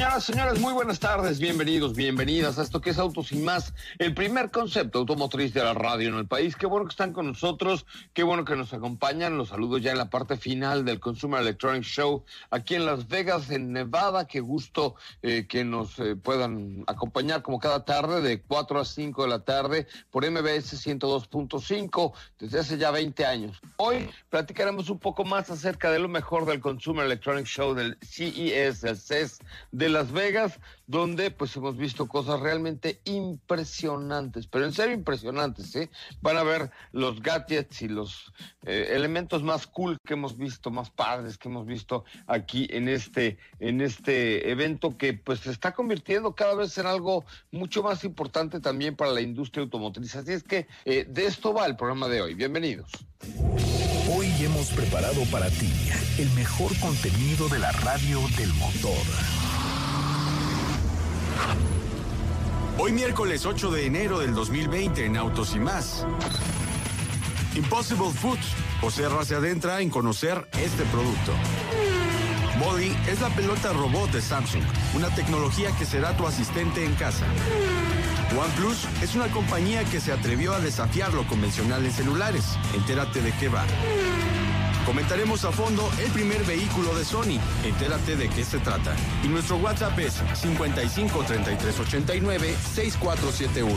Señoras, señores, muy buenas tardes, bienvenidos, bienvenidas a esto que es Autos y Más, el primer concepto automotriz de la radio en el país. Qué bueno que están con nosotros, qué bueno que nos acompañan. Los saludo ya en la parte final del Consumer Electronics Show aquí en Las Vegas, en Nevada. Qué gusto eh, que nos eh, puedan acompañar como cada tarde de 4 a 5 de la tarde por MBS 102.5 desde hace ya 20 años. Hoy platicaremos un poco más acerca de lo mejor del Consumer Electronics Show del CES, del CES de Las Vegas, donde pues hemos visto cosas realmente impresionantes, pero en serio impresionantes, ¿sí? Van a ver los gadgets y los eh, elementos más cool que hemos visto, más padres que hemos visto aquí en este, en este evento que pues se está convirtiendo cada vez en algo mucho más importante también para la industria automotriz. Así es que eh, de esto va el programa de hoy. Bienvenidos. Hoy hemos preparado para ti el mejor contenido de la radio del motor. Hoy miércoles 8 de enero del 2020 en Autos y más. Impossible Foods. José se adentra en conocer este producto. Body es la pelota robot de Samsung, una tecnología que será tu asistente en casa. OnePlus es una compañía que se atrevió a desafiar lo convencional en celulares. Entérate de qué va. Comentaremos a fondo el primer vehículo de Sony. Entérate de qué se trata. Y nuestro WhatsApp es 55 33 89 6471.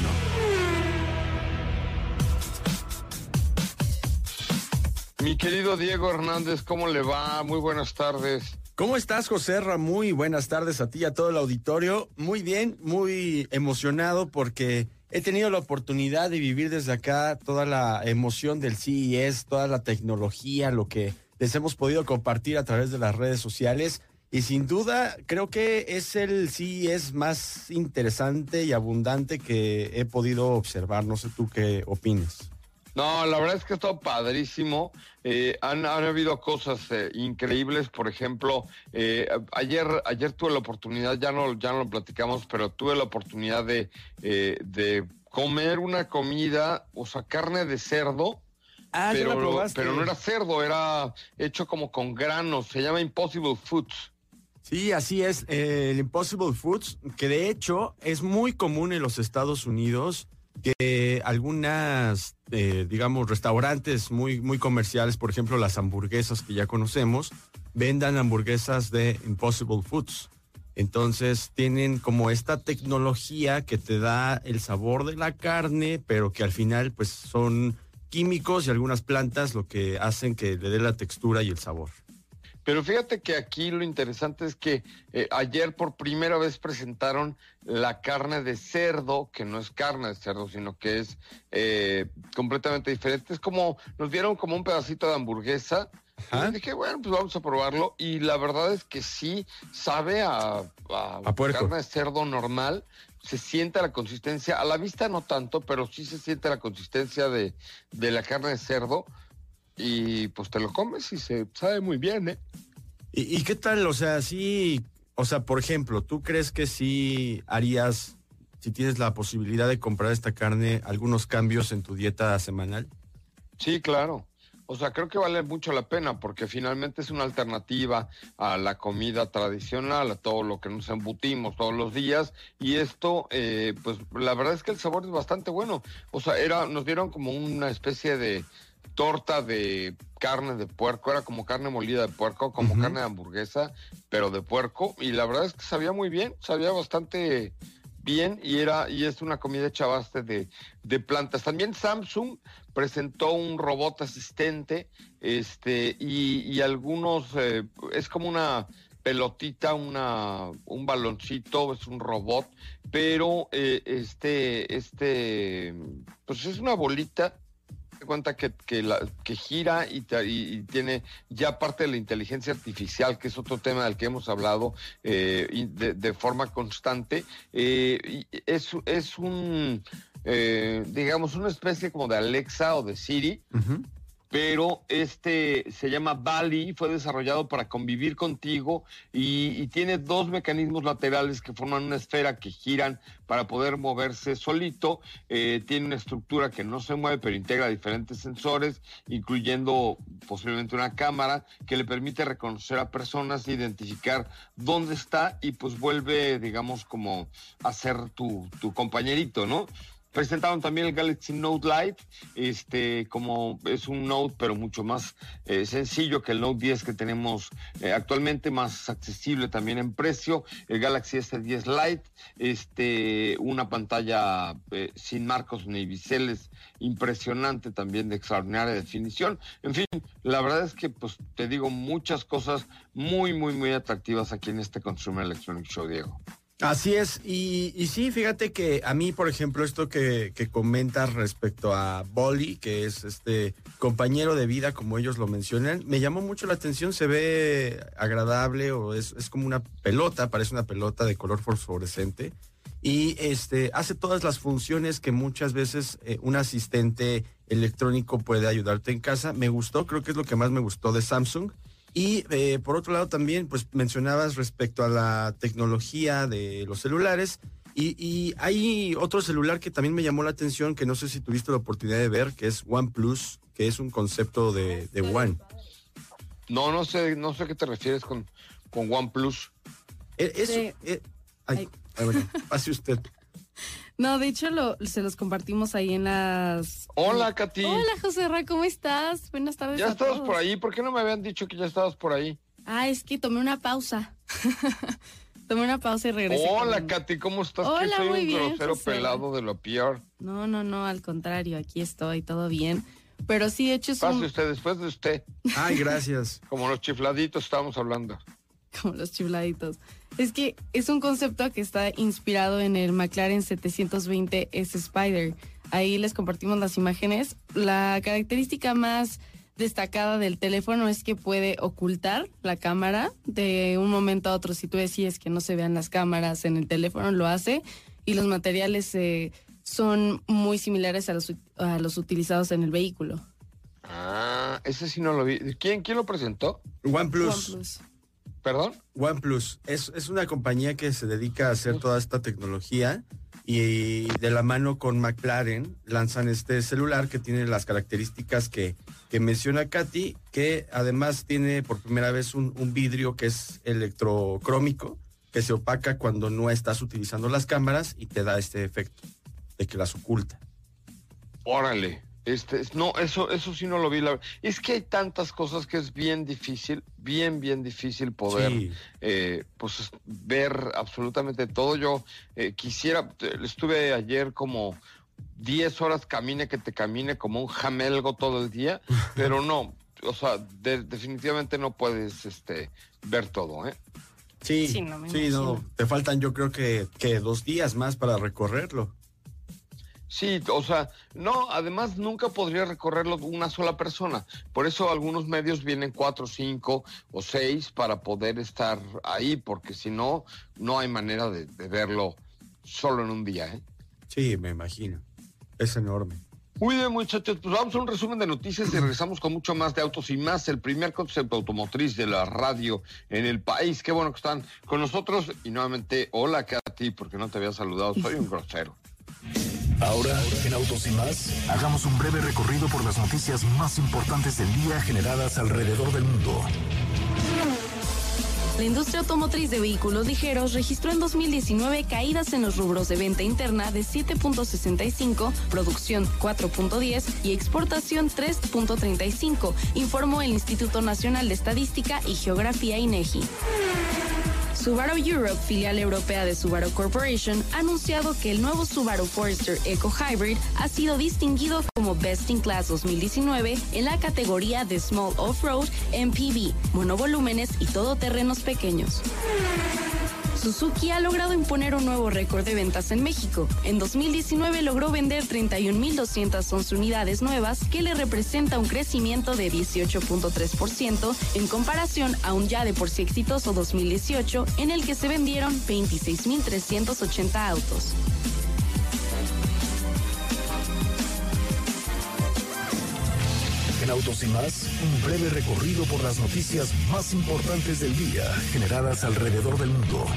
Mi querido Diego Hernández, ¿cómo le va? Muy buenas tardes. ¿Cómo estás, José Ra? Muy buenas tardes a ti y a todo el auditorio. Muy bien, muy emocionado porque he tenido la oportunidad de vivir desde acá toda la emoción del CES, toda la tecnología, lo que les hemos podido compartir a través de las redes sociales. Y sin duda, creo que es el CES más interesante y abundante que he podido observar. No sé tú qué opinas. No, la verdad es que ha estado padrísimo. Eh, han, han, habido cosas eh, increíbles, por ejemplo, eh, ayer, ayer tuve la oportunidad, ya no, ya no lo platicamos, pero tuve la oportunidad de, eh, de comer una comida, o sea, carne de cerdo. Ah, pero, pero no era cerdo, era hecho como con granos, se llama Impossible Foods. Sí, así es, eh, el Impossible Foods, que de hecho es muy común en los Estados Unidos que algunas, eh, digamos, restaurantes muy, muy comerciales, por ejemplo, las hamburguesas que ya conocemos, vendan hamburguesas de Impossible Foods. Entonces tienen como esta tecnología que te da el sabor de la carne, pero que al final pues son químicos y algunas plantas lo que hacen que le dé la textura y el sabor. Pero fíjate que aquí lo interesante es que eh, ayer por primera vez presentaron la carne de cerdo, que no es carne de cerdo, sino que es eh, completamente diferente. Es como, nos dieron como un pedacito de hamburguesa. Y dije, bueno, pues vamos a probarlo. Y la verdad es que sí sabe a, a, carne de cerdo normal. Se siente la consistencia, a la vista no tanto, pero sí se siente la consistencia de, de la carne de cerdo. Y pues te lo comes y se sabe muy bien, ¿eh? ¿Y, ¿Y, qué tal? O sea, sí, o sea, por ejemplo, ¿tú crees que sí harías, si tienes la posibilidad de comprar esta carne, algunos cambios en tu dieta semanal? Sí, claro. O sea, creo que vale mucho la pena porque finalmente es una alternativa a la comida tradicional, a todo lo que nos embutimos todos los días. Y esto, eh, pues la verdad es que el sabor es bastante bueno. O sea, era, nos dieron como una especie de torta de carne de puerco, era como carne molida de puerco, como carne de hamburguesa, pero de puerco. Y la verdad es que sabía muy bien, sabía bastante bien y era y es una comida hecha a base de, de plantas. También Samsung presentó un robot asistente este y, y algunos eh, es como una pelotita, una un baloncito, es un robot, pero eh, este este pues es una bolita cuenta que, que, la, que gira y, y, y, tiene ya parte de la inteligencia artificial, que es otro tema del que hemos hablado eh, de, forma constante. Eh, es, es un, eh, digamos, una especie como de Alexa o de Siri. Pero este se llama Bali, fue desarrollado para convivir contigo y, tiene dos mecanismos laterales que forman una esfera que giran para poder moverse solito. Eh, tiene una estructura que no se mueve, pero integra diferentes sensores, incluyendo posiblemente una cámara que le permite reconocer a personas, identificar dónde está y pues vuelve, digamos, como a ser tu, tu compañerito, ¿no? Presentaron también el Galaxy Note Lite, este, como es un Note, pero mucho más eh, sencillo que el Note 10 que tenemos eh, actualmente, más accesible también en precio. El Galaxy S10 Lite, este, una pantalla eh, sin marcos ni biseles, impresionante también de extraordinaria definición. En fin, la verdad es que, pues, te digo muchas cosas muy, muy, muy atractivas aquí en este Consumer Electronic Show, Diego. Así es, y, sí, fíjate que a mí, por ejemplo, esto que, que comentas respecto a Bolly, que es este compañero de vida, como ellos lo mencionan, me llamó mucho la atención, se ve agradable o es, es como una pelota, parece una pelota de color fosforescente y este hace todas las funciones que muchas veces eh, un asistente electrónico puede ayudarte en casa. Me gustó, creo que es lo que más me gustó de Samsung. Y eh, por otro lado también, pues mencionabas respecto a la tecnología de los celulares. Y, y, hay otro celular que también me llamó la atención, que no sé si tuviste la oportunidad de ver, que es OnePlus, que es un concepto de, de One. No, no sé, no sé a qué te refieres con, con OnePlus. Es, sí. eh, ay, ay, bueno, pase usted. No, de hecho lo, se los compartimos ahí en las... Hola, Katy. Hola, José Ra, ¿cómo estás? Buenas tardes. Ya estabas por ahí, ¿por qué no me habían dicho que ya estabas por ahí? Ah, es que tomé una pausa. tomé una pausa y regresé. Hola, con... Katy, ¿cómo estás? Hola, soy muy un bien, grosero José. pelado de lo peor. No, no, no, al contrario, aquí estoy, todo bien. Pero sí, de hecho es Pase un... usted, después de usted. Ay, gracias. Como los chifladitos estábamos hablando. Como los chifladitos. Es que es un concepto que está inspirado en el McLaren 720 S Spider. Ahí les compartimos las imágenes. La característica más destacada del teléfono es que puede ocultar la cámara de un momento a otro. Si tú decides que no se vean las cámaras en el teléfono, lo hace. Y los materiales eh, son muy similares a los, a los utilizados en el vehículo. Ah, ese sí no lo vi. ¿Quién, quién lo presentó? OnePlus. OnePlus. ¿Perdón? OnePlus es, es una compañía que se dedica a hacer toda esta tecnología y de la mano con McLaren lanzan este celular que tiene las características que, que menciona Katy, que además tiene por primera vez un, un, vidrio que es electrocrómico, que se opaca cuando no estás utilizando las cámaras y te da este efecto de que las oculta. Órale. Este, no, eso, eso sí no lo vi. La, es que hay tantas cosas que es bien difícil, bien, bien difícil poder, sí. eh, pues, ver absolutamente todo. Yo eh, quisiera, estuve ayer como 10 horas camine que te camine como un jamelgo todo el día, pero no, o sea, de, definitivamente no puedes, este, ver todo, ¿eh? Sí, sí, no, sí, no, te faltan yo creo que, que dos días más para recorrerlo. Sí, o sea, no, además nunca podría recorrerlo una sola persona. Por eso algunos medios vienen cuatro, cinco o seis para poder estar ahí, porque si no, no hay manera de, de, verlo solo en un día. ¿eh? Sí, me imagino. Es enorme. Muy bien, muchachos, pues vamos a un resumen de noticias y regresamos con mucho más de autos y más, el primer concepto automotriz de la radio en el país. Qué bueno que están con nosotros y nuevamente, hola Katy, porque no te había saludado, soy un grosero. Ahora, en Autos y más, hagamos un breve recorrido por las noticias más importantes del día generadas alrededor del mundo. La industria automotriz de vehículos ligeros registró en 2019 caídas en los rubros de venta interna de 7.65, producción 4.10 y exportación 3.35, informó el Instituto Nacional de Estadística y Geografía INEGI. Subaru Europe, filial europea de Subaru Corporation, ha anunciado que el nuevo Subaru Forester Eco Hybrid ha sido distinguido como Best in Class 2019 en la categoría de Small Off-Road MPV, monovolúmenes y todoterrenos pequeños. Suzuki ha logrado imponer un nuevo récord de ventas en México. En 2019 logró vender 31.211 unidades nuevas, que le representa un crecimiento de 18.3% en comparación a un ya de por sí exitoso 2018, en el que se vendieron 26.380 autos. Autos y más, un breve recorrido por las noticias más importantes del día generadas alrededor del mundo.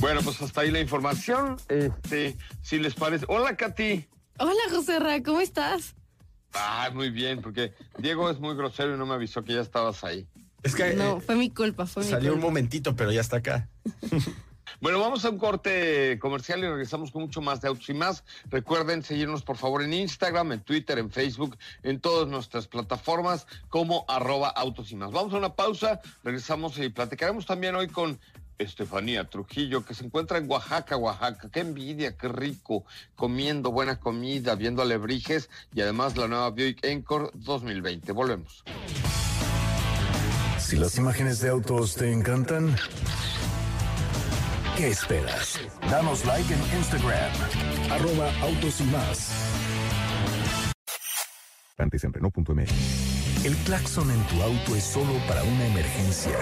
Bueno, pues hasta ahí la información. Este, si les parece. Hola, Katy. Hola, José Ra, ¿cómo estás? Ah, muy bien, porque Diego es muy grosero y no me avisó que ya estabas ahí. Es que No, eh, fue mi culpa, fue mi salió un momentito, pero ya está acá. Bueno, vamos a un corte comercial y regresamos con mucho más de autos y más. Recuerden seguirnos por favor en Instagram, en Twitter, en Facebook, en todas nuestras plataformas como arroba autos y más. Vamos a una pausa, regresamos y platicaremos también hoy con Estefanía Trujillo, que se encuentra en Oaxaca, Oaxaca. Qué envidia, qué rico, comiendo buena comida, viendo alebrijes y además la nueva Buick Encore 2020. Volvemos. Si las imágenes de autos te encantan, ¿qué esperas? Danos like en Instagram, arroba autos y más. Antes en Renault.mx. El claxon en tu auto es solo para una emergencia.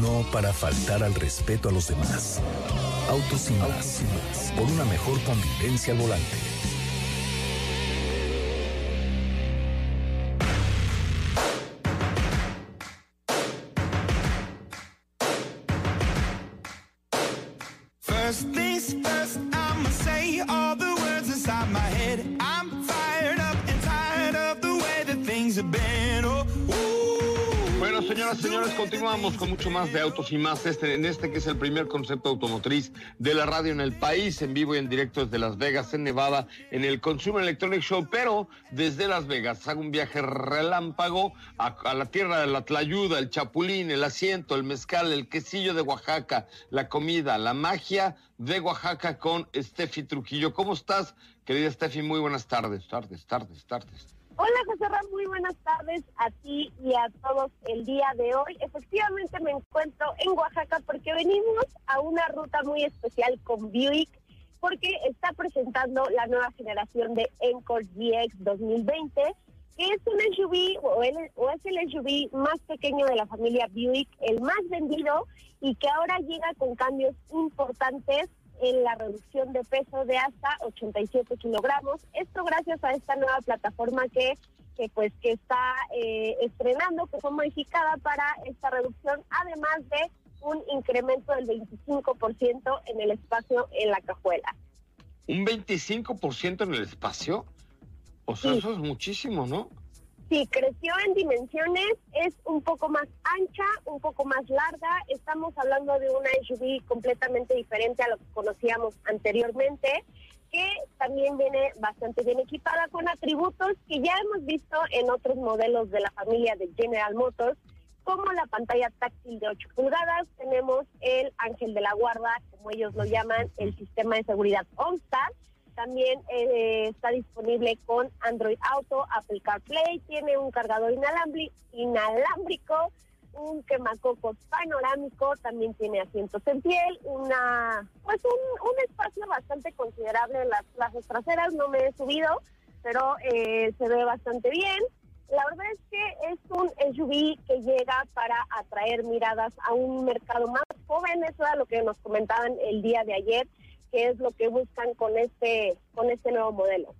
No para faltar al respeto a los demás. Autos y más. Por una mejor convivencia al volante. Continuamos con mucho más de autos y más. Este, en este que es el primer concepto automotriz de la radio en el país, en vivo y en directo desde Las Vegas, en Nevada, en el Consumer Electronic Show. Pero desde Las Vegas hago un viaje relámpago a, a la tierra de la tlayuda, el chapulín, el asiento, el mezcal, el quesillo de Oaxaca, la comida, la magia de Oaxaca con Steffi Trujillo. ¿Cómo estás, querida Steffi? Muy buenas tardes, tardes, tardes, tardes. Hola José Ram, muy buenas tardes a ti y a todos el día de hoy. Efectivamente me encuentro en Oaxaca porque venimos a una ruta muy especial con Buick porque está presentando la nueva generación de Encore GX 2020 que es un SUV o, el- o es el SUV más pequeño de la familia Buick, el más vendido y que ahora llega con cambios importantes en la reducción de peso de hasta 87 kilogramos. Esto gracias a esta nueva plataforma que, que pues que está eh, estrenando, que fue modificada para esta reducción, además de un incremento del 25% en el espacio en la cajuela. ¿Un 25% en el espacio? O sea, Sí. eso es muchísimo, ¿no? Sí, creció en dimensiones, es un poco más ancha, un poco más larga. Estamos hablando de una SUV completamente diferente a lo que conocíamos anteriormente, que también viene bastante bien equipada con atributos que ya hemos visto en otros modelos de la familia de General Motors, como la pantalla táctil de 8 pulgadas, tenemos el ángel de la guarda, como ellos lo llaman, el sistema de seguridad OnStar, también eh, está disponible con Android Auto, Apple CarPlay, tiene un cargador inalámbri- inalámbrico, un quemacocos panorámico, también tiene asientos en piel, una pues un, un espacio bastante considerable en las plazas traseras, no me he subido, pero eh, se ve bastante bien. La verdad es que es un SUV que llega para atraer miradas a un mercado más joven, eso era lo que nos comentaban el día de ayer, que es lo que buscan con este, con este nuevo modelo.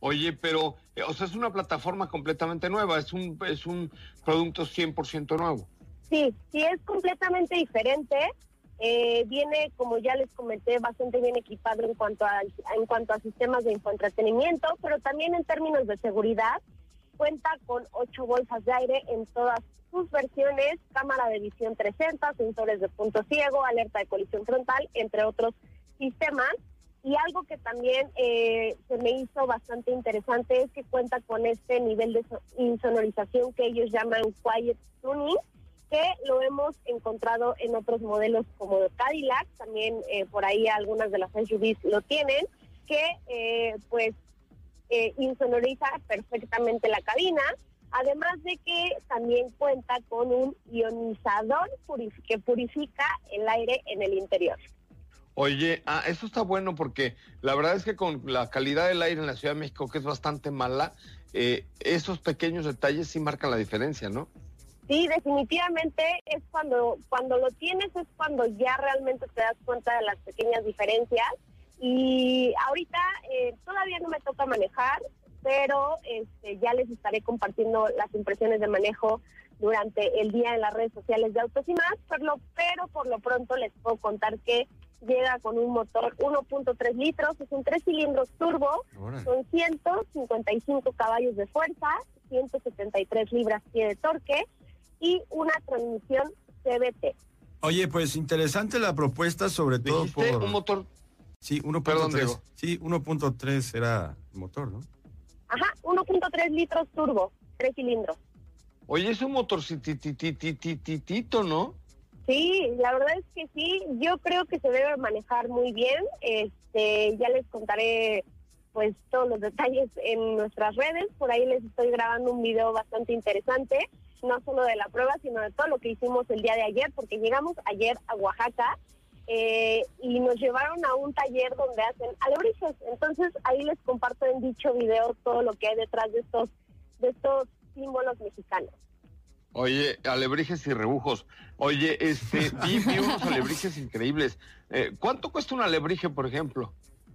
Oye, pero, eh, o sea, es una plataforma completamente nueva, es un, es un producto 100% nuevo. Sí, sí es completamente diferente. Eh, viene, como ya les comenté, bastante bien equipado en cuanto a en cuanto a sistemas de infoentretenimiento, pero también en términos de seguridad. Cuenta con ocho bolsas de aire en todas sus versiones, cámara de visión 360, sensores de punto ciego, alerta de colisión frontal, entre otros sistemas. Y algo que también eh, se me hizo bastante interesante es que cuenta con este nivel de so- insonorización que ellos llaman Quiet Tuning, que lo hemos encontrado en otros modelos como Cadillac, también eh, por ahí algunas de las SUVs lo tienen, que eh, pues eh, insonoriza perfectamente la cabina, además de que también cuenta con un ionizador que purifica el aire en el interior. Oye, ah, eso está bueno porque la verdad es que con la calidad del aire en la Ciudad de México, que es bastante mala, eh, esos pequeños detalles sí marcan la diferencia, ¿no? Sí, definitivamente es cuando cuando lo tienes es cuando ya realmente te das cuenta de las pequeñas diferencias y ahorita eh, todavía no me toca manejar, pero este, ya les estaré compartiendo las impresiones de manejo durante el día en las redes sociales de Autos y más, pero, pero por lo pronto les puedo contar que llega con un motor 1.3 litros, es un tres cilindros turbo, Órale. con 155 caballos de fuerza, 173 libras-pie de torque y una transmisión CVT. Oye, pues interesante la propuesta, sobre todo Dijiste por... un motor, Sí, Perdón, 1.3. Diego. Sí, 1.3 era el motor, ¿no? Ajá, 1.3 litros turbo, tres cilindros. oye, es un motor titito, ¿no? Sí, la verdad es que sí, yo creo que se debe manejar muy bien. Este, ya les contaré pues todos los detalles en nuestras redes, por ahí les estoy grabando un video bastante interesante, no solo de la prueba, sino de todo lo que hicimos el día de ayer, porque llegamos ayer a Oaxaca eh, y nos llevaron a un taller donde hacen alebrijes. Entonces ahí les comparto en dicho video todo lo que hay detrás de estos, de estos símbolos mexicanos. Oye, alebrijes y rebujos. Oye, este, vi, vi unos alebrijes increíbles. Eh, ¿Cuánto cuesta un alebrije, por ejemplo?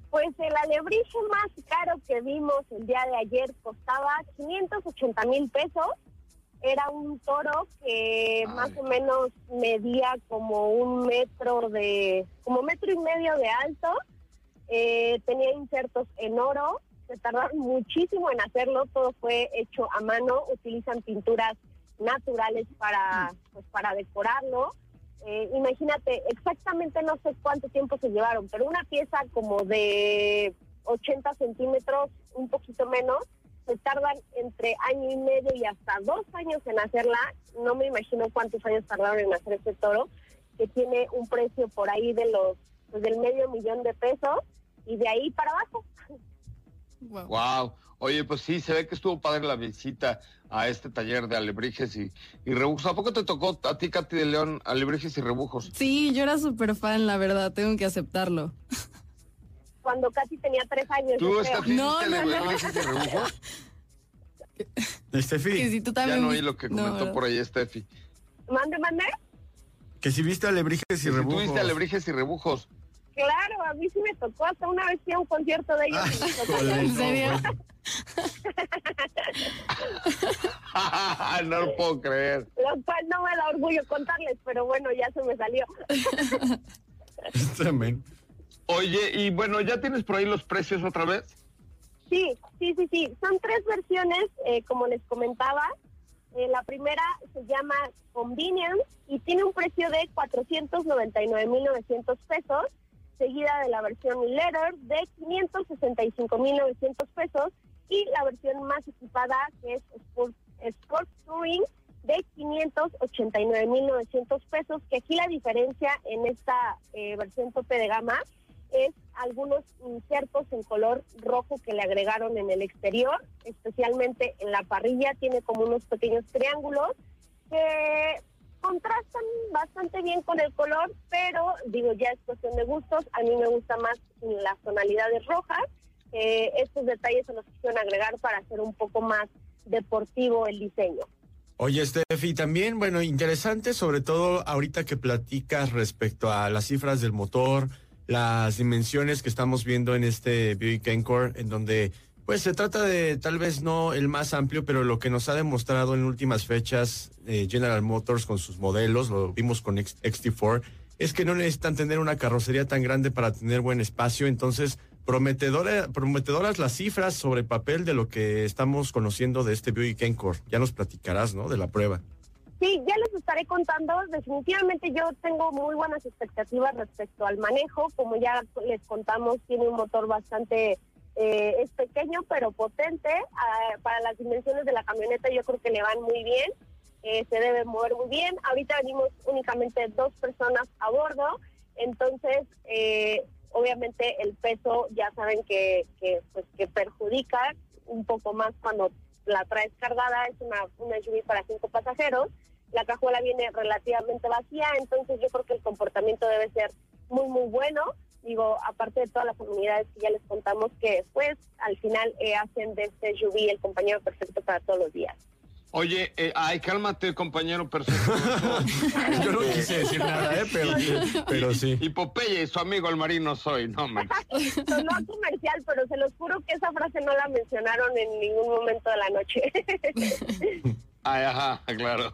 Pues el alebrije más caro que vimos el día de ayer costaba 580 mil pesos. Era un toro que más o menos medía como un metro de, como metro y medio de alto. Eh, tenía insertos en oro. Se tardaron muchísimo en hacerlo. Todo fue hecho a mano. Utilizan pinturas naturales para, pues, para decorarlo. Eh, imagínate, exactamente no sé cuánto tiempo se llevaron, pero una pieza como de 80 centímetros, un poquito menos, se tardan entre año y medio y hasta dos años en hacerla. No me imagino cuántos años tardaron en hacer este toro, que tiene un precio por ahí de los pues, del medio millón de pesos y de ahí para abajo. Wow. Wow. Oye, pues sí, se ve que estuvo padre la visita a este taller de alebrijes y, y rebujos. ¿A poco te tocó a ti, Katy de León, alebrijes y rebujos? Sí, yo era súper fan, la verdad, tengo que aceptarlo. Cuando casi tenía tres años. ¿Tú, No, viste no, no. alebrijes y rebujos? Que Estefi, si tú Ya también. no oí lo que comentó por ahí Steffi. Mande, mande. que si viste alebrijes y Que si rebujos. tuviste alebrijes y rebujos. Claro, a mí sí me tocó. Hasta una vez fui a un concierto de ellos. y me tocó. Híjole, ¿En serio? no lo puedo creer. Lo cual no me da orgullo contarles, pero bueno, ya se me salió. Oye, y bueno, ¿ya tienes por ahí los precios otra vez? Sí, sí, sí, sí. Son tres versiones, eh, como les comentaba. Eh, la primera se llama Convenience y tiene un precio de 499.900 pesos, seguida de la versión Letter de 565.900 pesos y la versión más equipada que es Sport, Sport Touring de 589.900 pesos, que aquí la diferencia en esta eh, versión tope de gama es algunos insertos en color rojo que le agregaron en el exterior, especialmente en la parrilla, tiene como unos pequeños triángulos que contrastan bastante bien con el color, pero digo, ya es cuestión de gustos, a mí me gusta más las tonalidades rojas, eh, estos detalles se los quisieron agregar para hacer un poco más deportivo el diseño. Oye, Steffi, también, bueno, interesante, sobre todo ahorita que platicas respecto a las cifras del motor, las dimensiones que estamos viendo en este Buick Encore, en donde, pues, se trata de tal vez no el más amplio, pero lo que nos ha demostrado en últimas fechas eh, General Motors con sus modelos, lo vimos con X- XT4, es que no necesitan tener una carrocería tan grande para tener buen espacio, entonces prometedora, prometedoras las cifras sobre papel de lo que estamos conociendo de este Buick Encore. Ya nos platicarás, ¿no? De la prueba. Sí, ya les estaré contando. Definitivamente yo tengo muy buenas expectativas respecto al manejo. Como ya les contamos, tiene un motor bastante, eh, es pequeño pero potente. Ah, para las dimensiones de la camioneta yo creo que le van muy bien. Eh, se debe mover muy bien. Ahorita venimos únicamente dos personas a bordo. Entonces, eh, obviamente el peso ya saben que, pues, que perjudica un poco más cuando la traes cargada, es una, una SUV para cinco pasajeros, la cajuela viene relativamente vacía, entonces yo creo que el comportamiento debe ser muy, muy bueno. Digo, aparte de todas las comunidades que ya les contamos que pues al final eh, hacen de este SUV el compañero perfecto para todos los días. Oye, eh, ay, cálmate, compañero perfecto. Yo no quise decir nada, ¿eh? Pero, pero sí. Y Popeye, su amigo el marino soy, no. Sonó a comercial, pero se los juro que esa frase no la mencionaron en ningún momento de la noche. Ay, ajá, claro.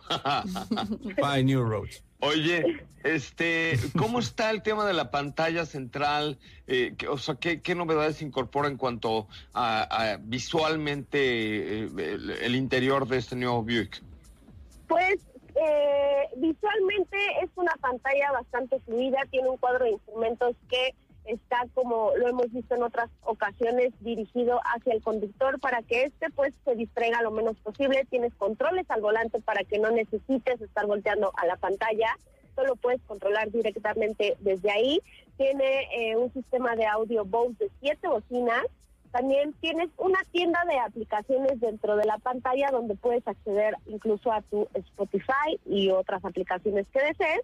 By New Roads. Oye, este, ¿cómo está el tema de la pantalla central? Eh, que- o sea, ¿qué, qué novedades incorpora en cuanto a, a visualmente eh, el, el interior de este nuevo Buick? Pues eh, visualmente es una pantalla bastante fluida, tiene un cuadro de instrumentos que está como lo hemos visto en otras ocasiones dirigido hacia el conductor para que éste pues se distraiga lo menos posible, tienes controles al volante para que no necesites estar volteando a la pantalla, solo puedes controlar directamente desde ahí, tiene eh, un sistema de audio Bose de siete bocinas, también tienes una tienda de aplicaciones dentro de la pantalla donde puedes acceder incluso a tu Spotify y otras aplicaciones que desees.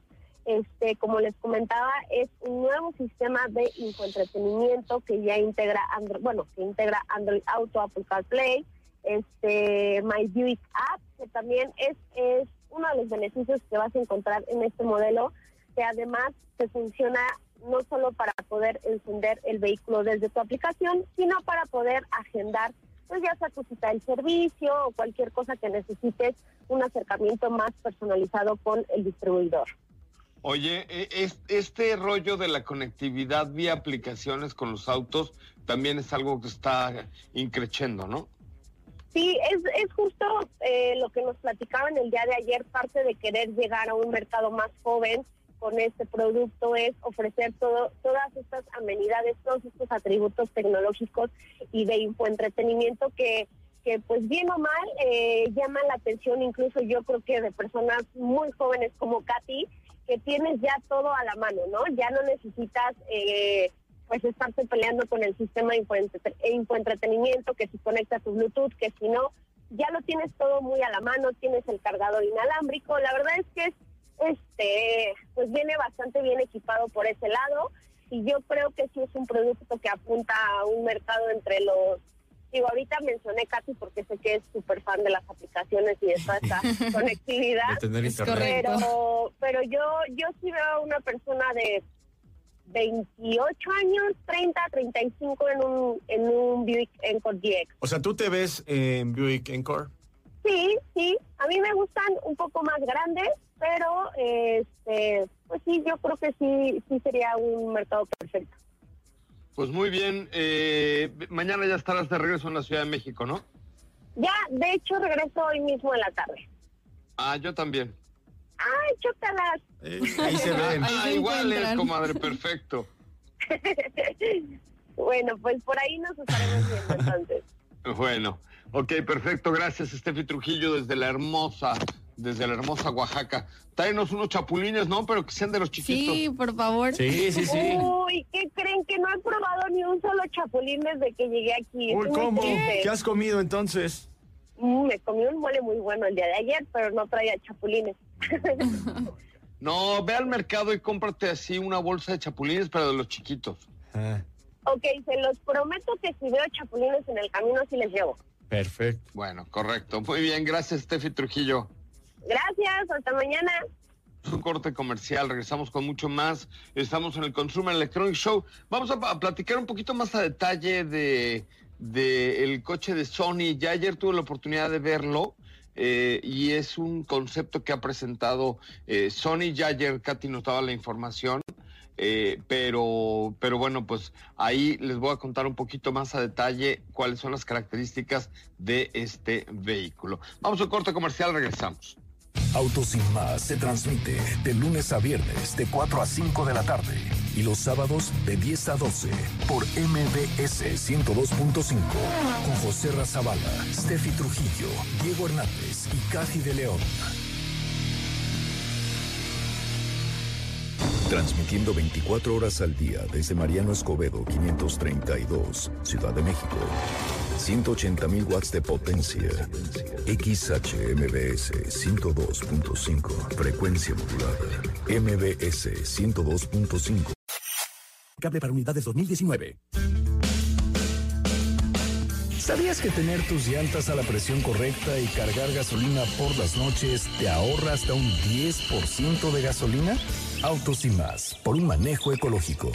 Este, como les comentaba, es un nuevo sistema de infoentretenimiento que ya integra Android, bueno, que integra Android Auto, Apple CarPlay, este, My Buick App, que también es, es uno de los beneficios que vas a encontrar en este modelo, que además te funciona no solo para poder encender el vehículo desde tu aplicación, sino para poder agendar, pues ya sea tu cita del servicio o cualquier cosa que necesites, un acercamiento más personalizado con el distribuidor. Oye, es- este rollo de la conectividad vía aplicaciones con los autos también es algo que está increciendo, ¿no? Sí, es, es justo eh, lo que nos platicaban el día de ayer, parte de querer llegar a un mercado más joven con este producto es ofrecer todo, todas estas amenidades, todos estos atributos tecnológicos y de infoentretenimiento que, que pues bien o mal eh, llaman la atención incluso yo creo que de personas muy jóvenes como Katy, que tienes ya todo a la mano, ¿no? Ya no necesitas eh, pues estarte peleando con el sistema de infoentre- infoentretenimiento, que si conectas tu Bluetooth, que si no, ya lo tienes todo muy a la mano, tienes el cargador inalámbrico, la verdad es que es, este, pues viene bastante bien equipado por ese lado. Y yo creo que sí es un producto que apunta a un mercado entre los Digo, ahorita mencioné Katy porque sé que es súper fan de las aplicaciones y de toda esta conectividad. De tener Es internet. correcto. Pero, pero yo, yo sí veo a una persona de 28 años, 30, 35 en un, en un Buick Encore GX. O sea, ¿tú te ves en Buick Encore? Sí, sí, a mí me gustan un poco más grandes, pero este, pues sí, yo creo que sí, sí sería un mercado perfecto. Pues muy bien, eh, mañana ya estarás de regreso en la Ciudad de México, ¿no? Ya, de hecho, regreso hoy mismo en la tarde. Ah, yo también. ¡Ay, chócalas! Eh, ahí se ven. Ah, igual es, comadre, perfecto. Bueno, pues por ahí nos estaremos viendo entonces. Bueno, ok, perfecto. Gracias, Estefi Trujillo, desde la hermosa, desde la hermosa Oaxaca. Tráenos unos chapulines, ¿no? Pero que sean de los chiquitos. Sí, por favor. Sí, sí, sí. Uy, ¿qué creen? Que no he probado ni un solo chapulín desde que llegué aquí. Uy, ¿cómo? ¿Qué has comido entonces? Mm, me comí un mole muy bueno el día de ayer, pero no traía chapulines. No, ve al mercado y cómprate así una bolsa de chapulines, pero de los chiquitos. Ah. ok, se los prometo que si veo chapulines en el camino sí les llevo. Perfecto. Bueno, correcto. Muy bien, gracias, Steffi Trujillo. Gracias, hasta mañana. Un corte comercial, regresamos con mucho más. Estamos en el Consumer Electronic Show. Vamos a, a platicar un poquito más a detalle de, el coche de Sony. Ya ayer tuve la oportunidad de verlo. eh, y es un concepto que ha presentado eh, Sony. Ya ayer Katy nos daba la información. Eh, pero, pero bueno, pues ahí les voy a contar un poquito más a detalle cuáles son las características de este vehículo. Vamos al corte comercial, regresamos. Autos sin más se transmite de lunes a viernes de 4 a 5 de la tarde y los sábados de 10 a 12 por MBS 102.5 con José Razabala, Steffi Trujillo, Diego Hernández y Cathy de León. Transmitiendo 24 horas al día desde Mariano Escobedo 532, Ciudad de México. 180.000 watts de potencia. XHMBS 102.5. Frecuencia modulada. MBS 102.5. Cable para unidades 2019. ¿Sabías que tener tus llantas a la presión correcta y cargar gasolina por las noches te ahorra hasta un 10% de gasolina? Autos y más, por un manejo ecológico.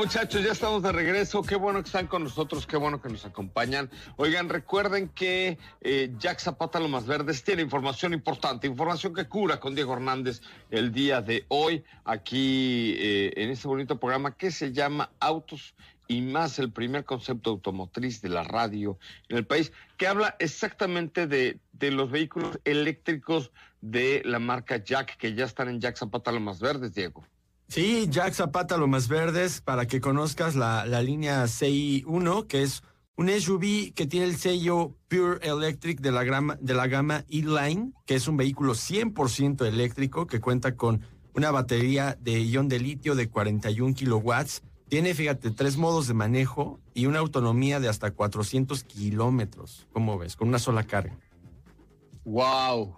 Muchachos, ya estamos de regreso. Qué bueno que están con nosotros, qué bueno que nos acompañan. Oigan, recuerden que eh, Jack Zapata Lomas Verdes tiene información importante, información que cura con Diego Hernández el día de hoy, aquí eh, en este bonito programa que se llama Autos y más el primer concepto automotriz de la radio en el país, que habla exactamente de, de los vehículos eléctricos de la marca Jack, que ya están en Jack Zapata Lomas Verdes, Diego. Sí, Jack Zapata Lomas Verdes, para que conozcas la, la línea CI1, que es un SUV que tiene el sello Pure Electric de la, grama, de la gama E-Line, que es un vehículo 100% eléctrico que cuenta con una batería de ion de litio de 41 kilowatts. Tiene, fíjate, tres modos de manejo y una autonomía de hasta 400 kilómetros. ¿Cómo ves? Con una sola carga. Wow.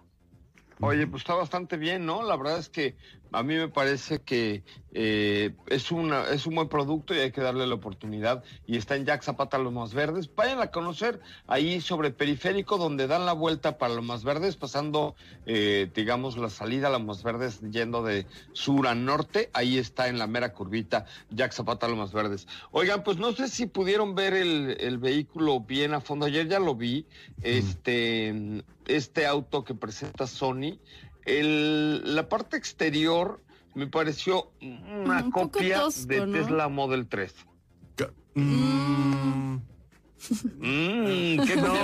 Oye, pues está bastante bien, ¿no? La verdad es que a mí me parece que eh, es, una, es un buen producto y hay que darle la oportunidad. Y está en Jack Zapata Los Más Verdes. Vayan a conocer ahí sobre Periférico, donde dan la vuelta para Los Más Verdes, pasando, eh, digamos, la salida a Los Más Verdes yendo de sur a norte. Ahí está en la mera curvita Jack Zapata Los Más Verdes. Oigan, pues no sé si pudieron ver el, el vehículo bien a fondo. Ayer ya lo vi. Este, este auto que presenta Sony. El, la parte exterior me pareció una Un poco copia tosco, de ¿no? Tesla Model 3. Mm. Mm, ¿Qué no?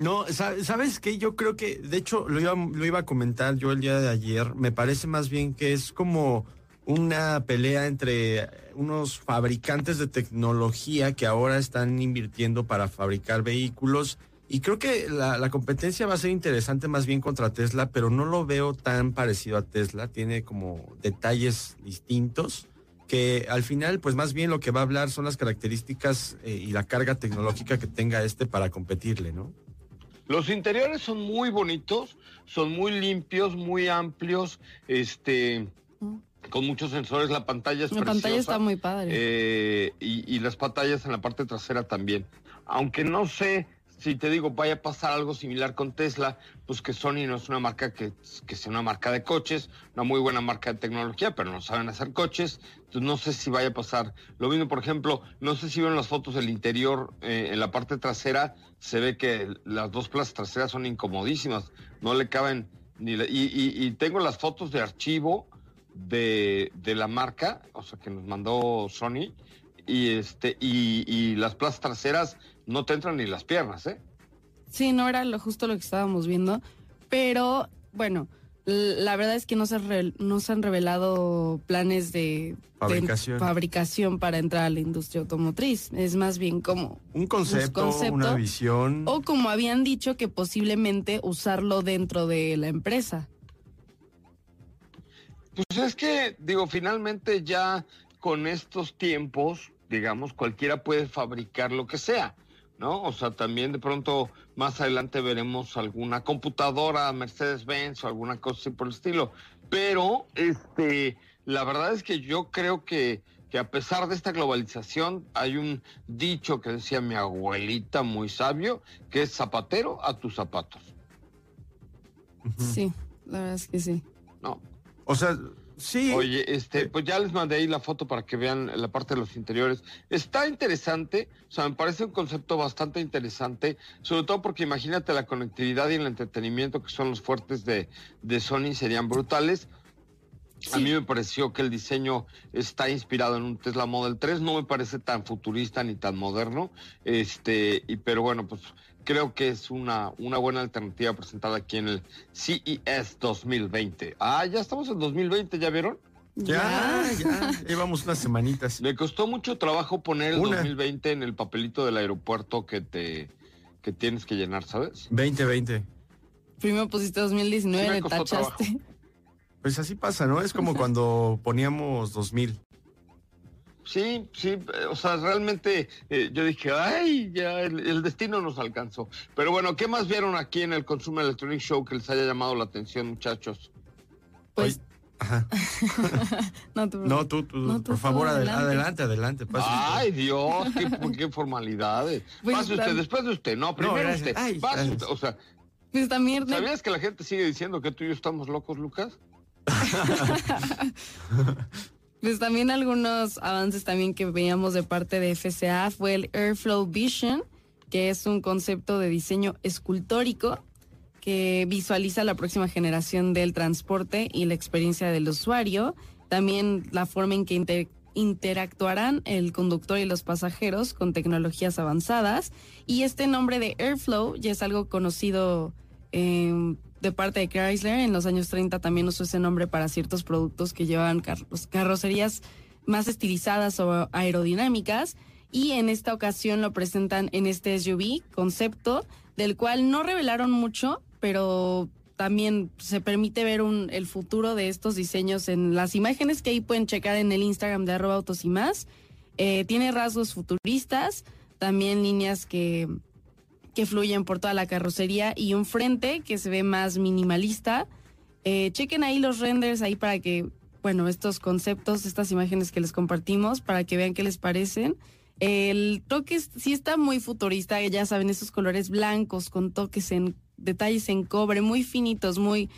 No, sa- ¿sabes qué? Yo creo que, de hecho, lo iba, lo iba a comentar yo el día de ayer. Me parece más bien que es como una pelea entre unos fabricantes de tecnología que ahora están invirtiendo para fabricar vehículos. Y creo que la, la competencia va a ser interesante más bien contra Tesla, pero no lo veo tan parecido a Tesla. Tiene como detalles distintos que al final, pues más bien lo que va a hablar son las características eh, y la carga tecnológica que tenga este para competirle, ¿no? Los interiores son muy bonitos, son muy limpios, muy amplios, este, con muchos sensores. La pantalla es La preciosa. pantalla está muy padre. Eh, y, y las pantallas en la parte trasera también. Aunque no sé si te digo vaya a pasar algo similar con Tesla, pues que Sony no es una marca que, que sea una marca de coches, una muy buena marca de tecnología, pero no saben hacer coches. Entonces no sé si vaya a pasar. Lo mismo, por ejemplo, no sé si ven las fotos del interior, eh, en la parte trasera se ve que las dos plazas traseras son incomodísimas, no le caben ni la- y, tengo las fotos de archivo de, de la marca, o sea que nos mandó Sony, y este, y las plazas traseras no te entran ni las piernas, ¿eh? Sí, no era lo justo lo que estábamos viendo, pero bueno, la verdad es que no se, re- no se han revelado planes de, de Fabricación. fabricación para entrar a la industria automotriz. Es más bien como, Un concepto, concepto, una visión. o como habían dicho que posiblemente usarlo dentro de la empresa. Pues es que, digo, finalmente ya con estos tiempos, digamos, cualquiera puede fabricar lo que sea, ¿no? O sea, también de pronto más adelante veremos alguna computadora Mercedes-Benz o alguna cosa así por el estilo. Pero, este, la verdad es que yo creo que, que a pesar de esta globalización, hay un dicho que decía mi abuelita muy sabio, que es zapatero a tus zapatos. Sí, la verdad es que sí. No, O sea, sí. Oye, este, pues ya les mandé ahí la foto para que vean la parte de los interiores. Está interesante, o sea, me parece un concepto bastante interesante, sobre todo porque imagínate la conectividad y el entretenimiento que son los fuertes de, de Sony serían brutales. A mí me pareció que el diseño está inspirado en un Tesla Model 3, no me parece tan futurista ni tan moderno, este, y pero bueno, pues creo que es una, una buena alternativa presentada aquí en el CES 2020. Ah, ya estamos en 2020, ¿ya vieron? ya, ya. Llevamos unas semanitas. Me costó mucho trabajo poner el Una. 2020 en el papelito del aeropuerto que te que tienes que llenar, ¿sabes? 2020. Primero pusiste 2019, Sí me costó tachaste. Pues así pasa, ¿no? Es como cuando poníamos 2000. Sí, sí, eh, o sea, realmente eh, yo dije, ay, ya el, el destino nos alcanzó. Pero bueno, ¿qué más vieron aquí en el Consumer Electronic Show que les haya llamado la atención, muchachos? Pues, Ajá. no, te No, tú, tú, No, tú, por tú, favor, adel- adelante. adelante, adelante. pase usted. Ay, Dios, qué, qué formalidades. Pues, Pase usted, después de usted, no, primero usted. Ay, Pase usted, O sea, Pues también ¿sabías que la gente sigue diciendo que tú y yo estamos locos, Lucas? Pues también algunos avances también que veíamos de parte de FCA fue el Airflow Vision, que es un concepto de diseño escultórico que visualiza la próxima generación del transporte y la experiencia del usuario. También la forma en que inter- interactuarán el conductor y los pasajeros con tecnologías avanzadas. Y este nombre de Airflow ya es algo conocido eh, de parte de Chrysler. En los años 30 también usó ese nombre para ciertos productos que llevaban carrocerías más estilizadas o aerodinámicas. Y en esta ocasión lo presentan en este SUV concepto, del cual no revelaron mucho, pero también se permite ver el futuro de estos diseños en las imágenes que ahí pueden checar en el Instagram de arroba autos y más. Eh, tiene rasgos futuristas, también líneas que, que fluyen por toda la carrocería y un frente que se ve más minimalista. Eh, chequen ahí los renders ahí para que, bueno, estos conceptos, estas imágenes que les compartimos, para que vean qué les parecen. El toque sí está muy futurista, ya saben, esos colores blancos con toques en detalles en cobre, muy finitos, muy,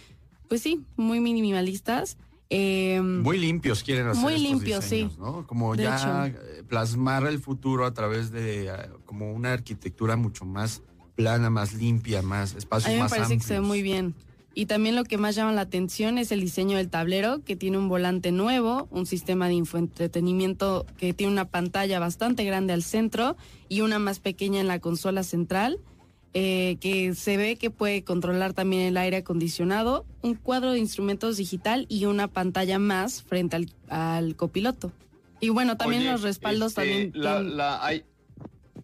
pues sí, muy minimalistas. Eh, Muy limpios quieren hacer Muy limpios, sí. ¿no? Como De ya hecho. eh, plasmar el futuro a través de eh, como una arquitectura mucho más plana, más limpia, más espacios A mí me más parece que se ve amplios. muy bien. Y también lo que más llama la atención es el diseño del tablero, que tiene un volante nuevo, un sistema de infoentretenimiento que tiene una pantalla bastante grande al centro y una más pequeña en la consola central, eh, que se ve que puede controlar también el aire acondicionado, un cuadro de instrumentos digital y una pantalla más frente al, al copiloto. Y bueno, también Oye, los respaldos este, también... La, tienen- la, hay-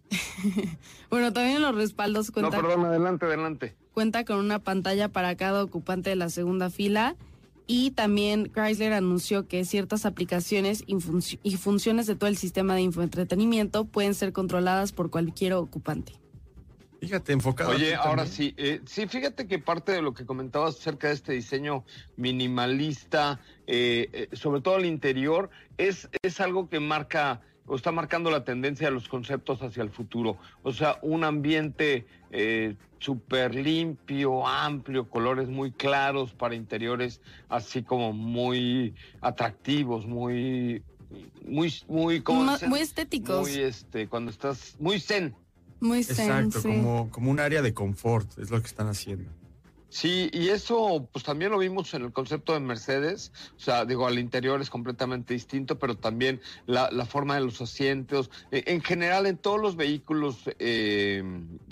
Bueno, también los respaldos No, cuentan... perdón, adelante, adelante. cuenta con una pantalla para cada ocupante de la segunda fila y también Chrysler anunció que ciertas aplicaciones y, func- y funciones de todo el sistema de infoentretenimiento pueden ser controladas por cualquier ocupante. Fíjate, enfocado. Oye, ahora también. sí, eh, sí, fíjate que parte de lo que comentabas acerca de este diseño minimalista, eh, eh, sobre todo el interior, es, es algo que marca o está marcando la tendencia de los conceptos hacia el futuro. O sea, un ambiente eh, súper limpio, amplio, colores muy claros para interiores así como muy atractivos, muy, muy, muy, ¿cómo Ma- dicen? muy estéticos. Muy, este, cuando estás, muy zen. Muy zen, Exacto, sí. como, como un área de confort, es lo que están haciendo. Sí, y eso pues también lo vimos en el concepto de Mercedes, o sea, digo, al interior es completamente distinto, pero también la, la forma de los asientos, Eh, en general en todos los vehículos eh,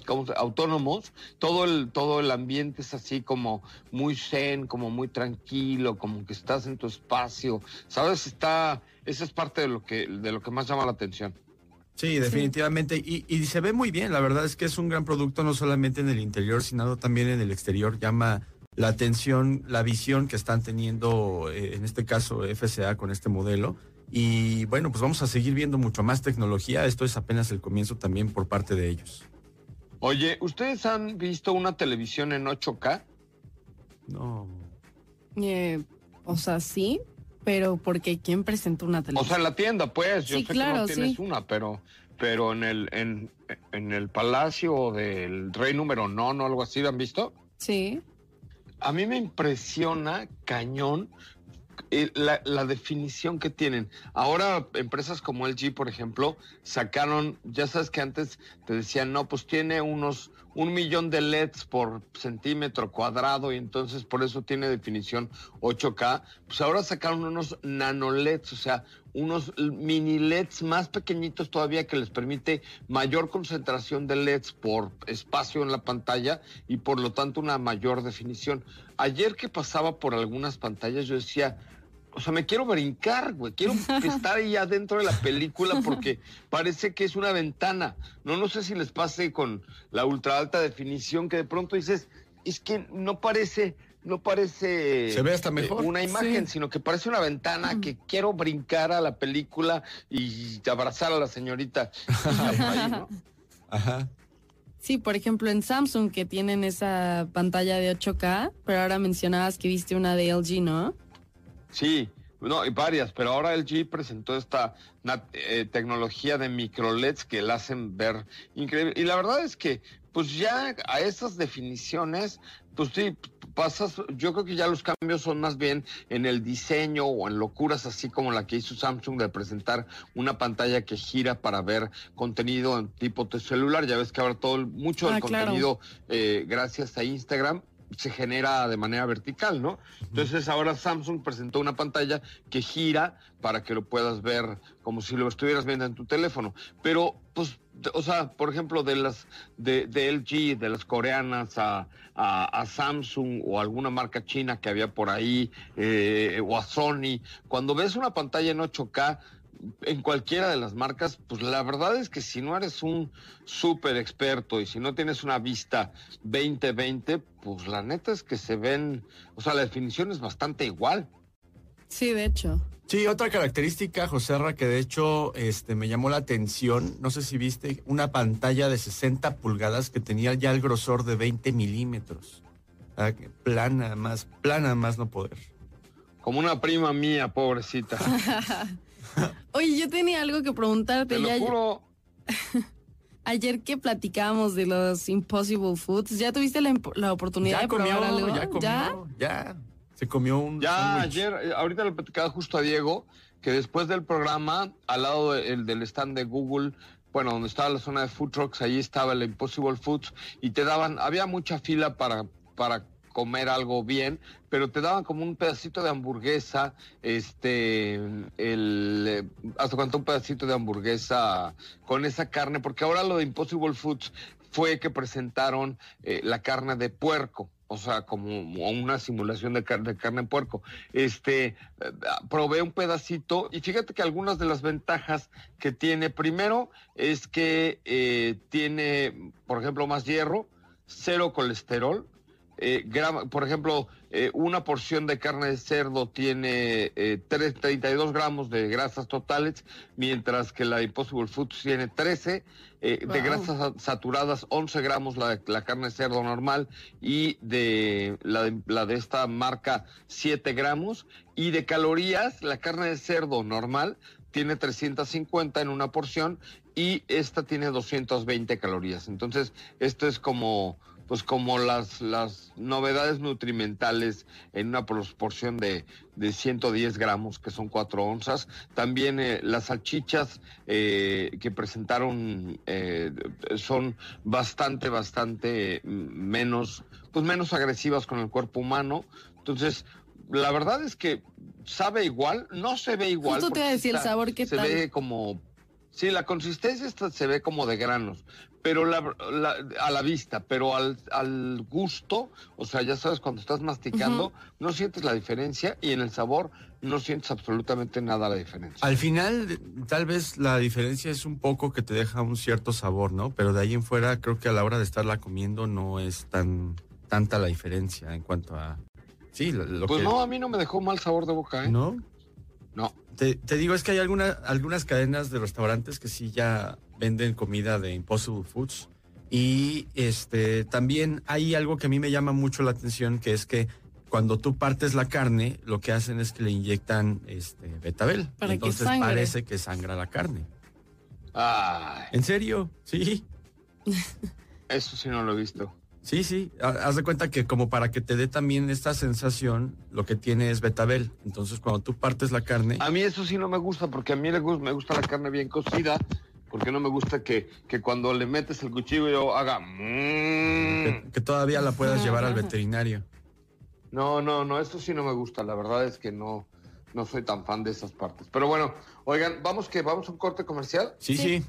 ¿cómo se- autónomos, todo el, todo el ambiente es así como muy zen, como muy tranquilo, como que estás en tu espacio, ¿sabes? Está, esa es parte de lo que, de lo que más llama la atención. Sí, definitivamente. Y, y se ve muy bien. La verdad es que es un gran producto, no solamente en el interior, sino también en el exterior. Llama la atención, la visión que están teniendo, eh, en este caso, FCA con este modelo. Y bueno, pues vamos a seguir viendo mucho más tecnología. Esto es apenas el comienzo también por parte de ellos. Oye, ¿ustedes han visto una televisión en 8K? No. Eh, o sea, sí, pero porque ¿quién presentó una O televisión? sea, en la tienda, pues, yo Sí, sé que claro, no tienes sí. una, pero, pero en el, en, en el palacio del rey número no, no, algo así, ¿lo han visto? Sí. A mí me impresiona cañón eh, la, la definición que tienen. Ahora empresas como LG, por ejemplo, sacaron, ya sabes que antes te decían, no, pues tiene unos un millón de LEDs por centímetro cuadrado y entonces por eso tiene definición 8K. Pues ahora sacaron unos nano LEDs, o sea, unos mini LEDs más pequeñitos todavía que les permite mayor concentración de LEDs por espacio en la pantalla y por lo tanto una mayor definición. Ayer que pasaba por algunas pantallas yo decía, o sea, me quiero brincar, güey. Quiero estar ahí adentro de la película porque parece que es una ventana. No, no sé si les pase con la ultra alta definición que de pronto dices, es que no parece, no parece Se ve hasta eh, mejor. una imagen, Sí. sino que parece una ventana que quiero brincar a la película y abrazar a la señorita. Ahí, ¿no? Ajá. Sí, por ejemplo, en Samsung que tienen esa pantalla de 8K, pero ahora mencionabas que viste una de LG, ¿no? Sí, no, y varias, pero ahora LG presentó esta eh, tecnología de micro LEDs que la hacen ver increíble. Y la verdad es que, pues ya a esas definiciones, pues sí, pasas, yo creo que ya los cambios son más bien en el diseño o en locuras así como la que hizo Samsung de presentar una pantalla que gira para ver contenido en tipo de celular. Ya ves que ahora todo, mucho del Ah, claro. contenido, eh, gracias a Instagram, se genera de manera vertical, ¿no? Entonces ahora Samsung presentó una pantalla que gira para que lo puedas ver como si lo estuvieras viendo en tu teléfono. Pero, pues, o sea, por ejemplo, de las de, de LG, de las coreanas a, a- a Samsung o alguna marca china que había por ahí, eh, o a Sony, cuando ves una pantalla en 8K, en cualquiera de las marcas, pues la verdad es que si no eres un súper experto y si no tienes una vista 20-20, pues la neta es que se ven, o sea, la definición es bastante igual. Sí, de hecho. Sí, otra característica, Joserra, que de hecho este, me llamó la atención, no sé si viste, una pantalla de 60 pulgadas que tenía ya el grosor de 20 milímetros. Ah, que Plana más, plana más no poder. Como una prima mía, pobrecita. Oye, yo tenía algo que preguntarte. Te lo ya- juro. Ayer que platicábamos de los Impossible Foods, ¿ya tuviste la, la oportunidad Ya de probar comió, algo? ya comió, ya. Se comió un Ya ayer, eh, ahorita le platicaba justo a Diego, que después del programa, al lado de- el del stand de Google, bueno, donde estaba la zona de food trucks, ahí estaba el Impossible Foods, y te daban, había mucha fila para, para comer algo bien, pero te daban como un pedacito de hamburguesa, este, el, eh, hasta cuánto un pedacito de hamburguesa con esa carne, porque ahora lo de Impossible Foods fue que presentaron eh, la carne de puerco, o sea, como una simulación de, car- de carne de puerco. Este, eh, probé un pedacito y fíjate que algunas de las ventajas que tiene, primero, es que eh, tiene, por ejemplo, más hierro, cero colesterol. Eh, grama- por ejemplo, eh, una porción de carne de cerdo tiene eh, tres- 32 gramos de grasas totales, mientras que la Impossible Foods tiene 13, eh, de Wow. grasas sa- saturadas 11 gramos la, la carne de cerdo normal y de la, de la de esta marca 7 gramos y de calorías la carne de cerdo normal tiene 350 en una porción y esta tiene 220 calorías. Entonces, esto es como pues como las, las novedades nutrimentales en una proporción de, de 110 gramos, que son 4 onzas. También eh, las salchichas eh, que presentaron eh, son bastante, bastante mm, menos, pues menos agresivas con el cuerpo humano. Entonces, la verdad es que sabe igual, no se ve igual. Justo te iba a decir el sabor, ¿qué se tal? ve como Sí, la consistencia se ve como de granos, pero la, la- a la vista, pero al, al gusto, o sea, ya sabes, cuando estás masticando, no sientes la diferencia y en el sabor no sientes absolutamente nada la diferencia. Al final, tal vez la diferencia es un poco que te deja un cierto sabor, ¿no? Pero de ahí en fuera, creo que a la hora de estarla comiendo no es tan tanta la diferencia en cuanto a. Sí, lo, lo pues que. no, a mí no me dejó mal sabor de boca, ¿eh? ¿No? No. Te, te digo, es que hay alguna, algunas cadenas de restaurantes que sí ya venden comida de Impossible Foods Y este también hay algo que a mí me llama mucho la atención, que es que cuando tú partes la carne, lo que hacen es que le inyectan este betabel. Para Entonces parece que sangra la carne. Ay, ¿En serio? Sí. eso sí no lo he visto. Sí, sí. Ha- Haz de cuenta que como para que te dé también esta sensación, lo que tiene es betabel. Entonces cuando tú partes la carne, A mí eso sí no me gusta, porque a mí me gusta la carne bien cocida, porque no me gusta que, que cuando le metes el cuchillo haga... mm. que, que todavía la puedas llevar al veterinario. No, no, no, esto sí no me gusta. La verdad es que no, no soy tan fan de esas partes. Pero bueno, oigan, vamos que vamos a un corte comercial. Sí, sí.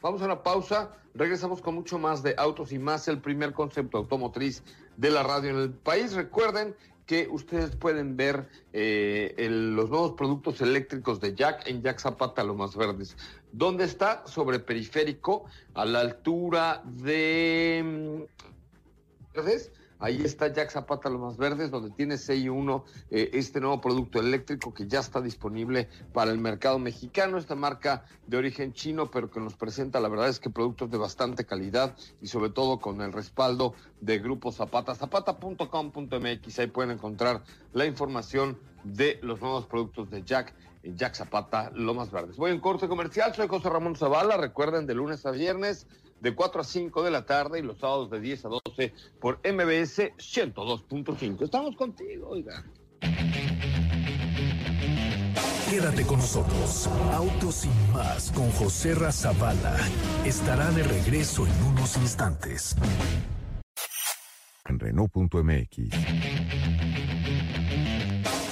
Vamos a una pausa. Regresamos con mucho más de autos y más el primer concepto automotriz de la radio en el país. Recuerden que ustedes pueden ver eh, el- los nuevos productos eléctricos de Jack en Jack Zapata Lomas Verdes. ¿Dónde está? Sobre periférico, a la altura de Verdes. Ahí está Jack Zapata Lomas Verdes, donde tiene CI1 eh, este nuevo producto eléctrico que ya está disponible para el mercado mexicano. Esta marca de origen chino, pero que nos presenta, la verdad es que productos de bastante calidad y sobre todo con el respaldo de Grupo Zapata. Zapata.com.mx, ahí pueden encontrar la información de los nuevos productos de Jack en Jack Zapata Lomas Verdes. Voy en corte comercial, soy José Ramón Zavala, recuerden de lunes a viernes de 4 a 5 de la tarde y los sábados de 10 a 12 por MBS 102.5. Estamos contigo, oiga. Quédate con nosotros. Autos sin más con José Razabala estará de regreso en unos instantes. en Renault.mx.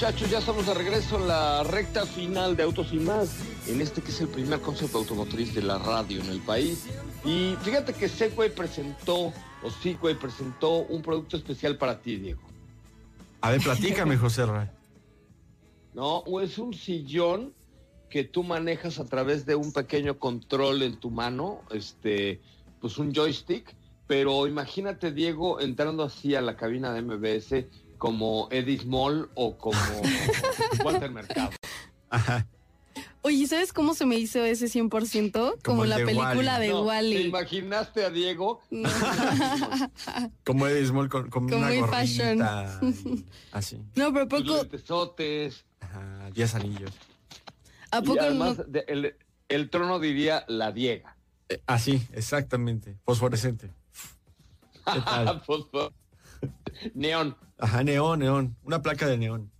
Muchachos, ya estamos de regreso en la recta final de Autos y Más, en este que es el primer concepto automotriz de la radio en el país. Y fíjate que Segway presentó, o Segway presentó un producto especial para ti, Diego. A ver, platícame, José Ra. No, es un sillón que tú manejas a través de un pequeño control en tu mano, este, pues un joystick, pero imagínate, Diego, entrando así a la cabina de MBS como Eddie Small o como Walter Mercado. Ajá. Oye, ¿sabes cómo se me hizo ese 100%? Como, Como la de película de No, ¿Te Wally. imaginaste a Diego? Como Eddie Small con, con Como una gorrita. fashion. y Así. No, pero ¿a Tus poco, lentesotes. Ajá, diez anillos. ¿a Y poco además, no? de- el, el trono diría la Diega. Eh, así, exactamente. Fosforescente. ¿Qué tal? Neón. Ajá, neón, neón. Una placa de neón.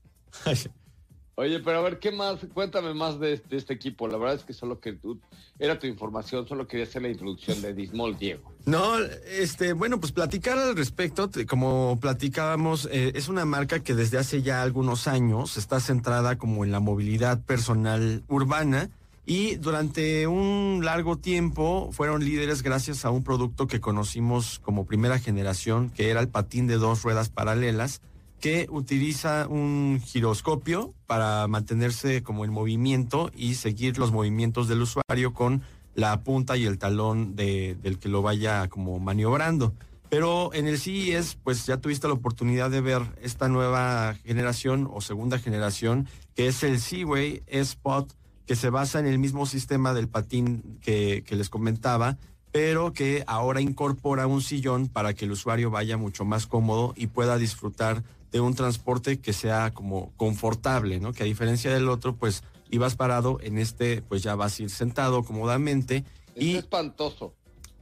Oye, pero a ver, ¿qué más? Cuéntame más de, de este equipo. La verdad es que solo que tú, era tu información, solo quería hacer la introducción de Dismol, Diego. No, este, bueno, pues platicar al respecto, como platicábamos, eh, es una marca que desde hace ya algunos años está centrada como en la movilidad personal urbana y durante un largo tiempo fueron líderes gracias a un producto que conocimos como primera generación, que era el patín de dos ruedas paralelas, que utiliza un giroscopio para mantenerse como en movimiento y seguir los movimientos del usuario con la punta y el talón de, del que lo vaya como maniobrando. Pero en el CES, pues ya tuviste la oportunidad de ver esta nueva generación o segunda generación, que es el Seaway Spot, que se basa en el mismo sistema del patín que, que les comentaba, pero que ahora incorpora un sillón para que el usuario vaya mucho más cómodo y pueda disfrutar de un transporte que sea como confortable, ¿no? Que a diferencia del otro, pues ibas parado, en este pues ya vas a ir sentado cómodamente Es y espantoso.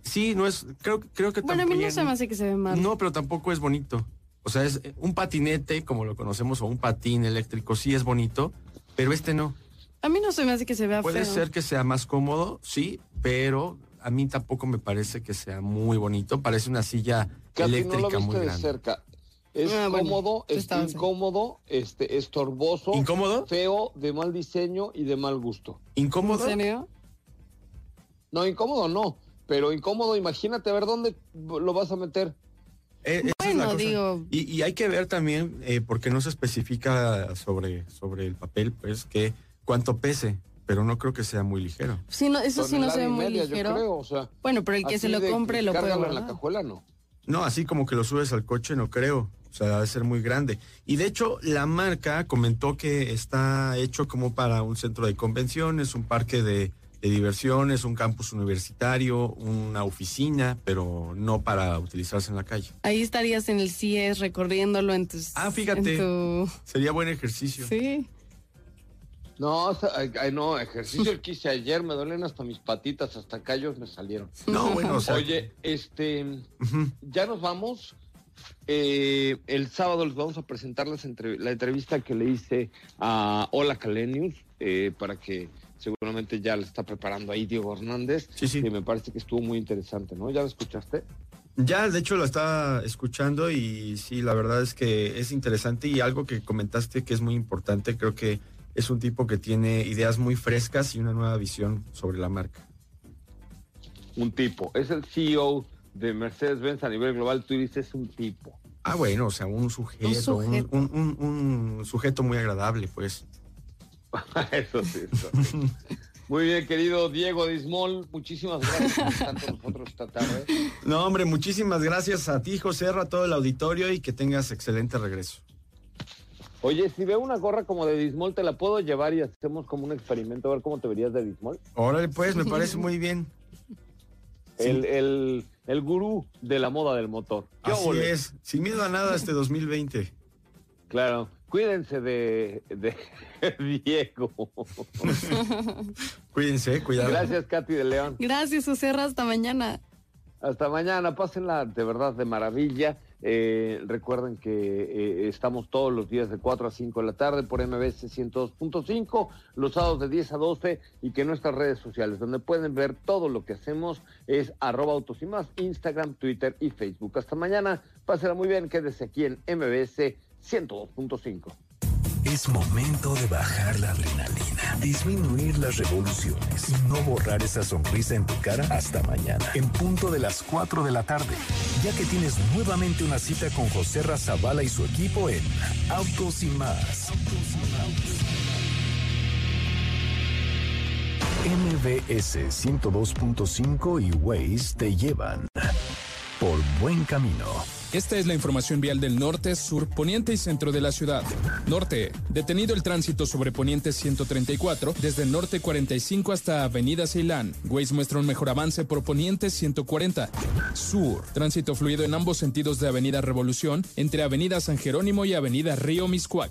sí, no es, creo, creo que Bueno, a mí no se me hace que se ve mal. no, pero tampoco es bonito. O sea, es un patinete, como lo conocemos, o un patín eléctrico, sí es bonito, pero este no. A mí no se me hace que se vea Puede feo. ser que sea más cómodo, sí, pero a mí tampoco me parece que sea muy bonito. Parece una silla Katy, no lo eléctrica muy viste de grande. cerca. Es Ah, bueno, cómodo, es estaba así. incómodo, este, estorboso, ¿Incómodo? feo, de mal diseño y de mal gusto. ¿En ¿Incómodo? serio? No, incómodo no, pero incómodo, imagínate a ver dónde lo vas a meter. Eh, es Bueno, digo- Y, y hay que ver también, eh, porque no se especifica sobre, sobre el papel, pues, que cuánto pese, pero no creo que sea muy ligero. Sí, no, eso sí no se ve muy media, ligero. Creo, o sea, Bueno, pero el que se lo compre lo puede en la cajuela, no. No, así como que lo subes al coche, no creo. O sea, debe ser muy grande. Y de hecho, la marca comentó que está hecho como para un centro de convenciones, un parque de, de diversiones, un campus universitario, una oficina, pero no para utilizarse en la calle. Ahí estarías en el CIES recorriéndolo en tus... Ah, fíjate. en tu- Sería buen ejercicio. Sí. No, no, ejercicio que hice ayer, me duelen hasta mis patitas, hasta callos me salieron. No, bueno, o sea. Oye, este, ya nos vamos. Eh, el sábado les vamos a presentar las entre- la entrevista que le hice a Hola Calenius, eh, para que seguramente ya la está preparando ahí Diego Hernández. Sí, sí. Que me parece que estuvo muy interesante, ¿no? ¿Ya la escuchaste? Ya, de hecho, la estaba escuchando y sí, la verdad es que es interesante y algo que comentaste que es muy importante, creo que es un tipo que tiene ideas muy frescas y una nueva visión sobre la marca. Un tipo. Es el CEO de Mercedes-Benz a nivel global. Tú dices un tipo. Ah, bueno, o sea, un sujeto, un, sujeto. un- un- un sujeto muy agradable, pues. eso sí. Eso sí. Muy bien, querido Diego Dismol. Muchísimas gracias por estar con nosotros esta tarde. No, hombre, muchísimas gracias a ti, José, a todo el auditorio y que tengas excelente regreso. Oye, si veo una gorra como de Dismol, ¿te la puedo llevar y hacemos como un experimento a ver cómo te verías de Dismol? Órale, pues, me parece muy bien. Sí. El, el, el gurú de la moda del motor. ¿Qué Así es, sin miedo a nada este 2020. Claro. Cuídense de, de Diego. Cuídense, cuidado. Gracias, Katy de León. Gracias, Ucerra. Hasta mañana. Hasta mañana, pásenla de verdad de maravilla. Eh, recuerden que eh, estamos todos los días de 4 a 5 de la tarde por MBS 102.5, los sábados de 10 a 12 y que nuestras redes sociales, donde pueden ver todo lo que hacemos, es arroba autos y más, Instagram, Twitter y Facebook. Hasta mañana, pásenla muy bien, quédese aquí en MBS 102.5. Es momento de bajar la adrenalina, disminuir las revoluciones y no borrar esa sonrisa en tu cara hasta mañana, en punto de las 4 de la tarde, ya que tienes nuevamente una cita con José Razabala y su equipo en Autos y más. MBS 102.5 y Waze te llevan por buen camino. Esta es la información vial del norte, sur, poniente y centro de la ciudad. Norte, detenido el tránsito sobre poniente 134, desde norte 45 hasta avenida Ceilán. Waze muestra un mejor avance por poniente 140. Sur, tránsito fluido en ambos sentidos de avenida Revolución, entre avenida San Jerónimo y avenida Río Miscuac.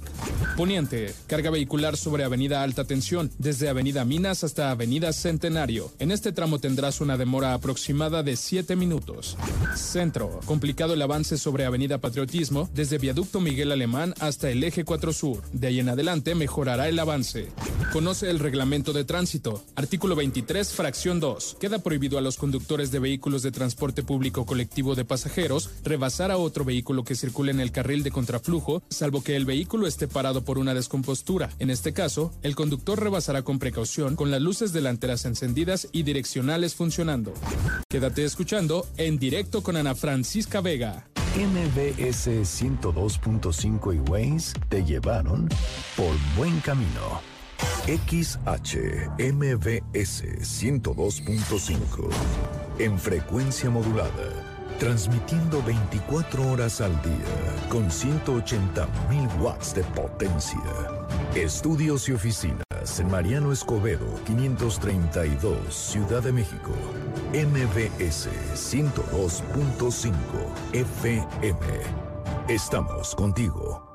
Poniente, carga vehicular sobre avenida Alta Tensión, desde avenida Minas hasta avenida Centenario. En este tramo tendrás una demora aproximada de 7 minutos. Centro, complicado el sobre Avenida Patriotismo, desde Viaducto Miguel Alemán hasta el Eje 4 Sur. De ahí en adelante mejorará el avance. Conoce el reglamento de tránsito. Artículo 23, fracción 2. Queda prohibido a los conductores de vehículos de transporte público colectivo de pasajeros rebasar a otro vehículo que circule en el carril de contraflujo, salvo que el vehículo esté parado por una descompostura. En este caso, el conductor rebasará con precaución con las luces delanteras encendidas y direccionales funcionando. Quédate escuchando en directo con Ana Francisca Vega. MBS 102.5 y Waze te llevaron por buen camino. XHMBS 102.5 en frecuencia modulada, transmitiendo 24 horas al día con 180.000 watts de potencia. Estudios y oficinas en Mariano Escobedo 532, Ciudad de México. MBS 102.5 FM. Estamos contigo.